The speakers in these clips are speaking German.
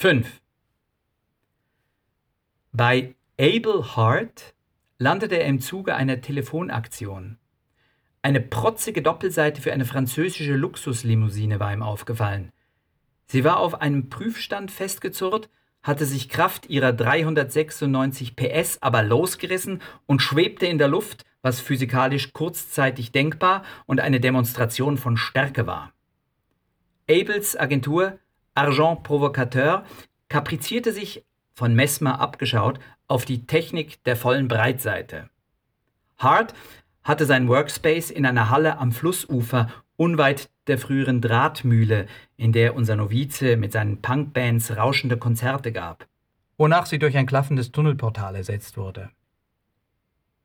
5. Bei Abel Hart landete er im Zuge einer Telefonaktion. Eine protzige Doppelseite für eine französische Luxuslimousine war ihm aufgefallen. Sie war auf einem Prüfstand festgezurrt, hatte sich Kraft ihrer 396 PS aber losgerissen und schwebte in der Luft, was physikalisch kurzzeitig denkbar und eine Demonstration von Stärke war. Abels Agentur Argent Provocateur kaprizierte sich, von Messmer abgeschaut, auf die Technik der vollen Breitseite. Hart hatte sein Workspace in einer Halle am Flussufer unweit der früheren Drahtmühle, in der unser Novize mit seinen Punkbands rauschende Konzerte gab, wonach sie durch ein klaffendes Tunnelportal ersetzt wurde.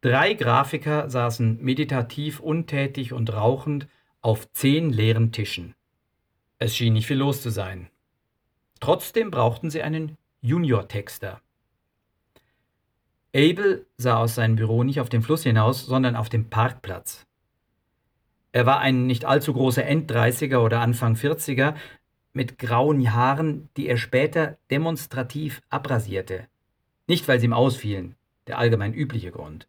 Drei Grafiker saßen meditativ untätig und rauchend auf zehn leeren Tischen. Es schien nicht viel los zu sein. Trotzdem brauchten sie einen Junior-Texter. Abel sah aus seinem Büro nicht auf den Fluss hinaus, sondern auf dem Parkplatz. Er war ein nicht allzu großer Enddreißiger oder Anfang Vierziger mit grauen Haaren, die er später demonstrativ abrasierte. Nicht, weil sie ihm ausfielen, der allgemein übliche Grund.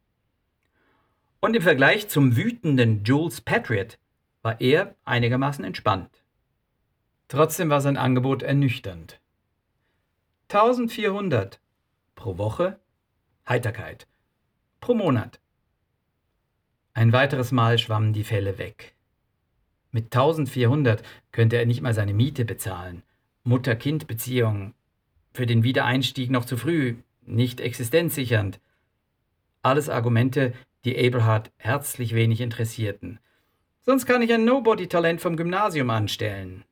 Und im Vergleich zum wütenden Jules Patriot war er einigermaßen entspannt. Trotzdem war sein Angebot ernüchternd. 1400 pro Woche Heiterkeit pro Monat. Ein weiteres Mal schwammen die Fälle weg. Mit 1400 könnte er nicht mal seine Miete bezahlen. Mutter-Kind-Beziehung. Für den Wiedereinstieg noch zu früh, nicht existenzsichernd. Alles Argumente, die Aberhard herzlich wenig interessierten. Sonst kann ich ein Nobody-Talent vom Gymnasium anstellen.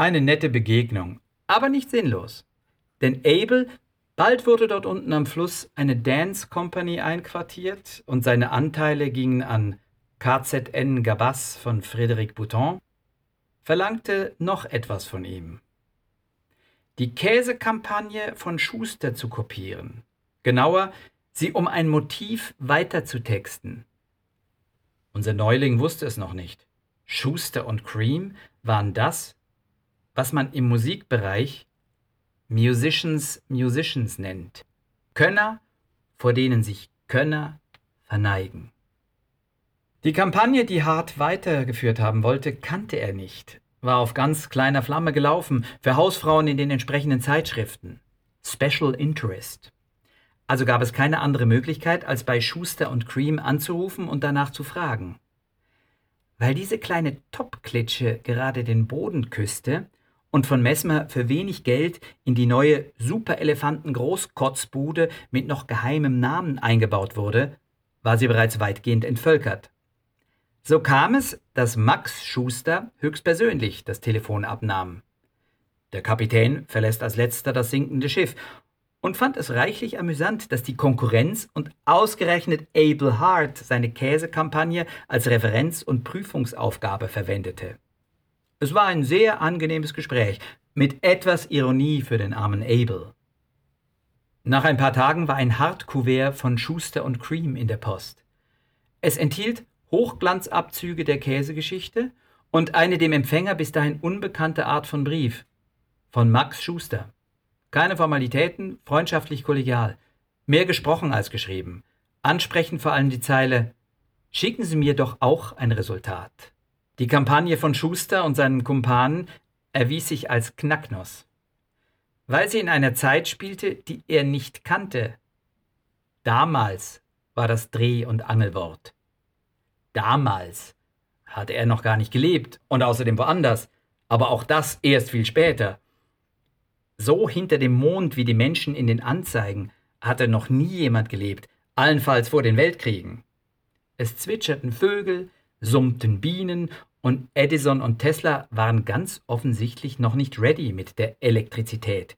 Eine nette Begegnung, aber nicht sinnlos. Denn Abel, bald wurde dort unten am Fluss eine Dance Company einquartiert und seine Anteile gingen an KZN Gabas von Frédéric Bouton, verlangte noch etwas von ihm. Die Käsekampagne von Schuster zu kopieren. Genauer, sie um ein Motiv weiterzutexten. Unser Neuling wusste es noch nicht. Schuster und Cream waren das, was man im Musikbereich Musicians Musicians nennt. Könner, vor denen sich Könner verneigen. Die Kampagne, die Hart weitergeführt haben wollte, kannte er nicht, war auf ganz kleiner Flamme gelaufen, für Hausfrauen in den entsprechenden Zeitschriften. Special Interest. Also gab es keine andere Möglichkeit, als bei Schuster und Cream anzurufen und danach zu fragen. Weil diese kleine Topklitsche gerade den Boden küsste, und von Messmer für wenig Geld in die neue Superelefanten-Großkotzbude mit noch geheimem Namen eingebaut wurde, war sie bereits weitgehend entvölkert. So kam es, dass Max Schuster höchstpersönlich das Telefon abnahm. Der Kapitän verlässt als letzter das sinkende Schiff und fand es reichlich amüsant, dass die Konkurrenz und ausgerechnet Abel Hart seine Käsekampagne als Referenz- und Prüfungsaufgabe verwendete. Es war ein sehr angenehmes Gespräch, mit etwas Ironie für den armen Abel. Nach ein paar Tagen war ein Hartkuvert von Schuster und Cream in der Post. Es enthielt Hochglanzabzüge der Käsegeschichte und eine dem Empfänger bis dahin unbekannte Art von Brief. Von Max Schuster. Keine Formalitäten, freundschaftlich kollegial. Mehr gesprochen als geschrieben. Ansprechend vor allem die Zeile Schicken Sie mir doch auch ein Resultat. Die Kampagne von Schuster und seinen Kumpanen erwies sich als Knacknuss, weil sie in einer Zeit spielte, die er nicht kannte. Damals war das Dreh- und Angelwort. Damals hatte er noch gar nicht gelebt und außerdem woanders, aber auch das erst viel später. So hinter dem Mond wie die Menschen in den Anzeigen hatte noch nie jemand gelebt, allenfalls vor den Weltkriegen. Es zwitscherten Vögel, summten Bienen und Edison und Tesla waren ganz offensichtlich noch nicht ready mit der Elektrizität.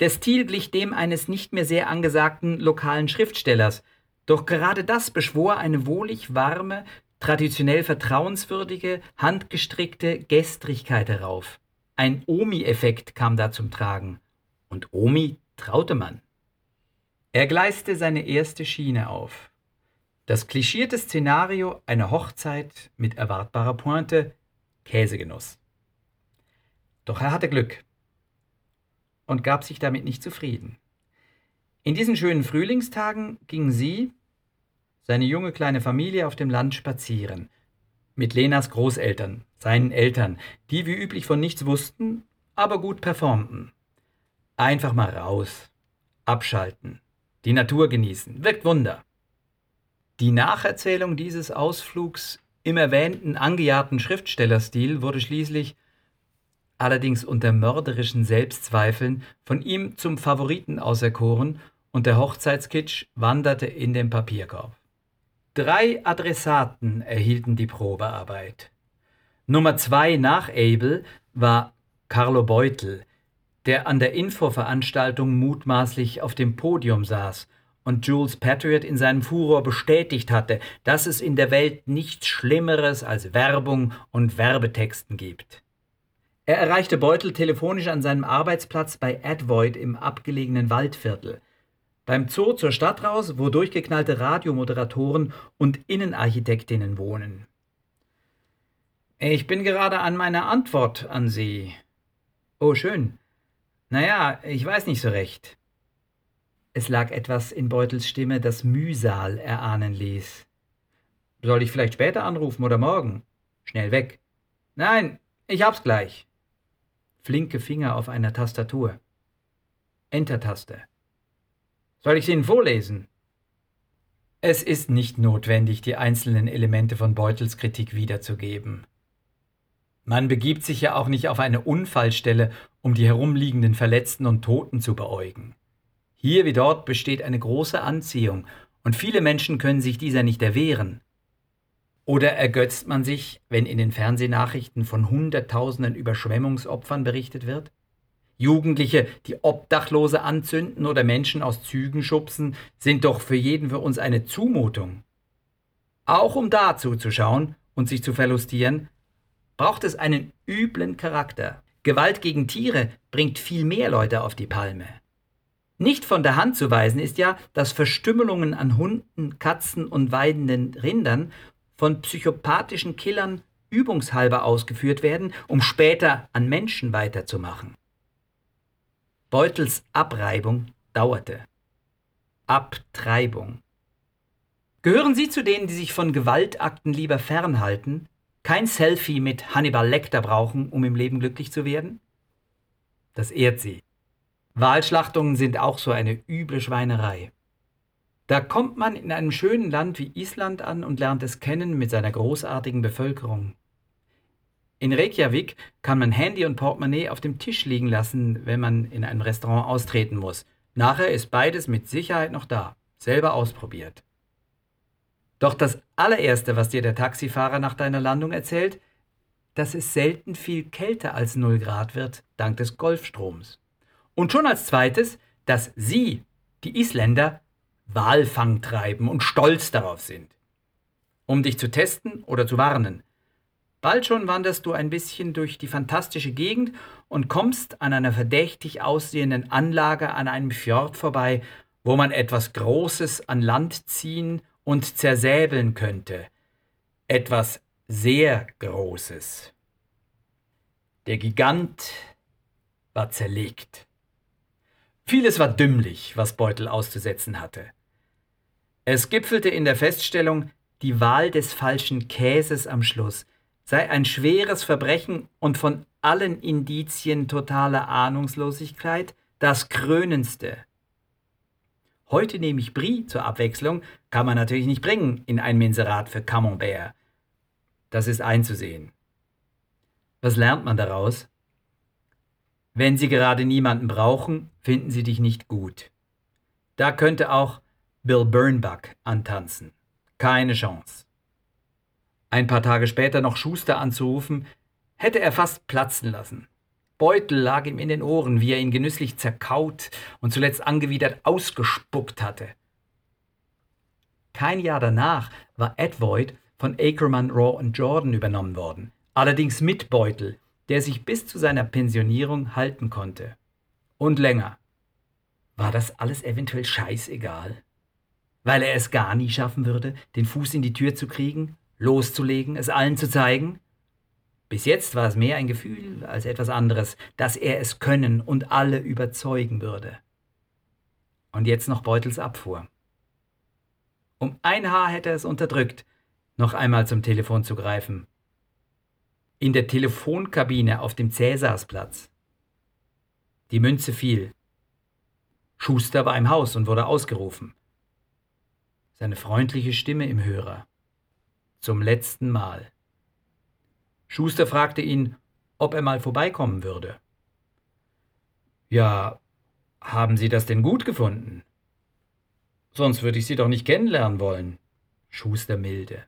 Der Stil glich dem eines nicht mehr sehr angesagten lokalen Schriftstellers, doch gerade das beschwor eine wohlig warme, traditionell vertrauenswürdige, handgestrickte Gestrigkeit herauf. Ein Omi-Effekt kam da zum Tragen. Und Omi traute man. Er gleiste seine erste Schiene auf. Das klischierte Szenario einer Hochzeit mit erwartbarer Pointe, Käsegenuss. Doch er hatte Glück. und gab sich damit nicht zufrieden. In diesen schönen Frühlingstagen ging sie, seine junge kleine Familie, auf dem Land spazieren. Mit Lenas Großeltern, seinen Eltern, die wie üblich von nichts wussten, aber gut performten. Einfach mal raus, abschalten, die Natur genießen, wirkt Wunder. Die Nacherzählung dieses Ausflugs im erwähnten angejahrten Schriftstellerstil wurde schließlich, allerdings unter mörderischen Selbstzweifeln, von ihm zum Favoriten auserkoren und der Hochzeitskitsch wanderte in den Papierkorb. Drei Adressaten erhielten die Probearbeit. Nummer zwei nach Abel war Carlo Beutel, der an der Infoveranstaltung mutmaßlich auf dem Podium saß und Jules Patriot in seinem Furor bestätigt hatte, dass es in der Welt nichts Schlimmeres als Werbung und Werbetexten gibt. Er erreichte Beutel telefonisch an seinem Arbeitsplatz bei Advoid im abgelegenen Waldviertel. Beim Zoo zur Stadt raus, wo durchgeknallte Radiomoderatoren und Innenarchitektinnen wohnen. Ich bin gerade an meiner Antwort an Sie. Oh, schön. Naja, ich weiß nicht so recht. Es lag etwas in Beutels Stimme, das Mühsal erahnen ließ. Soll ich vielleicht später anrufen oder morgen? Schnell weg. Nein, ich hab's gleich. Flinke Finger auf einer Tastatur. Enter-Taste. Soll ich sie Ihnen vorlesen? Es ist nicht notwendig, die einzelnen Elemente von Beutels Kritik wiederzugeben. Man begibt sich ja auch nicht auf eine Unfallstelle, um die herumliegenden Verletzten und Toten zu beäugen. Hier wie dort besteht eine große Anziehung, und viele Menschen können sich dieser nicht erwehren. Oder ergötzt man sich, wenn in den Fernsehnachrichten von Hunderttausenden Überschwemmungsopfern berichtet wird? Jugendliche, die Obdachlose anzünden oder Menschen aus Zügen schubsen, sind doch für jeden für uns eine Zumutung. Auch um da zuzuschauen und sich zu verlustieren, braucht es einen üblen Charakter. Gewalt gegen Tiere bringt viel mehr Leute auf die Palme. Nicht von der Hand zu weisen ist ja, dass Verstümmelungen an Hunden, Katzen und weidenden Rindern von psychopathischen Killern übungshalber ausgeführt werden, um später an Menschen weiterzumachen. Beutels Abreibung dauerte. Abtreibung. Gehören Sie zu denen, die sich von Gewaltakten lieber fernhalten, kein Selfie mit Hannibal Lecter brauchen, um im Leben glücklich zu werden? Das ehrt Sie. Wahlschlachtungen sind auch so eine üble Schweinerei. Da kommt man in einem schönen Land wie Island an und lernt es kennen mit seiner großartigen Bevölkerung. In Reykjavik kann man Handy und Portemonnaie auf dem Tisch liegen lassen, wenn man in einem Restaurant austreten muss. Nachher ist beides mit Sicherheit noch da. Selber ausprobiert. Doch das allererste, was dir der Taxifahrer nach deiner Landung erzählt, dass es selten viel kälter als 0 Grad wird, dank des Golfstroms. Und schon als zweites, dass sie, die Isländer, Walfang treiben und stolz darauf sind. Um dich zu testen oder zu warnen. Bald schon wanderst du ein bisschen durch die fantastische Gegend und kommst an einer verdächtig aussehenden Anlage an einem Fjord vorbei, wo man etwas Großes an Land ziehen und zersäbeln könnte. Etwas sehr Großes. Der Gigant war zerlegt. Vieles war dümmlich, was Beutel auszusetzen hatte. Es gipfelte in der Feststellung, die Wahl des falschen Käses am Schluss sei ein schweres Verbrechen und von allen Indizien totaler Ahnungslosigkeit das krönendste. Heute nehme ich Brie zur Abwechslung, kann man natürlich nicht bringen in ein Menserat für Camembert. Das ist einzusehen. Was lernt man daraus? Wenn sie gerade niemanden brauchen, finden sie dich nicht gut. Da könnte auch Bill Burnbuck antanzen. Keine Chance. Ein paar Tage später noch Schuster anzurufen, hätte er fast platzen lassen. Beutel lag ihm in den Ohren, wie er ihn genüsslich zerkaut und zuletzt angewidert ausgespuckt hatte. Kein Jahr danach war Edvoid von Ackerman, Raw und Jordan übernommen worden, allerdings mit Beutel, der sich bis zu seiner Pensionierung halten konnte. Und länger. War das alles eventuell scheißegal? Weil er es gar nie schaffen würde, den Fuß in die Tür zu kriegen, loszulegen, es allen zu zeigen? Bis jetzt war es mehr ein Gefühl als etwas anderes, dass er es können und alle überzeugen würde. Und jetzt noch Beutels Abfuhr. Um ein Haar hätte er es unterdrückt, noch einmal zum Telefon zu greifen. In der Telefonkabine auf dem Cäsarsplatz. Die Münze fiel. Schuster war im Haus und wurde ausgerufen. Seine freundliche Stimme im Hörer. Zum letzten Mal. Schuster fragte ihn, ob er mal vorbeikommen würde. Ja, haben Sie das denn gut gefunden? Sonst würde ich Sie doch nicht kennenlernen wollen. Schuster milde.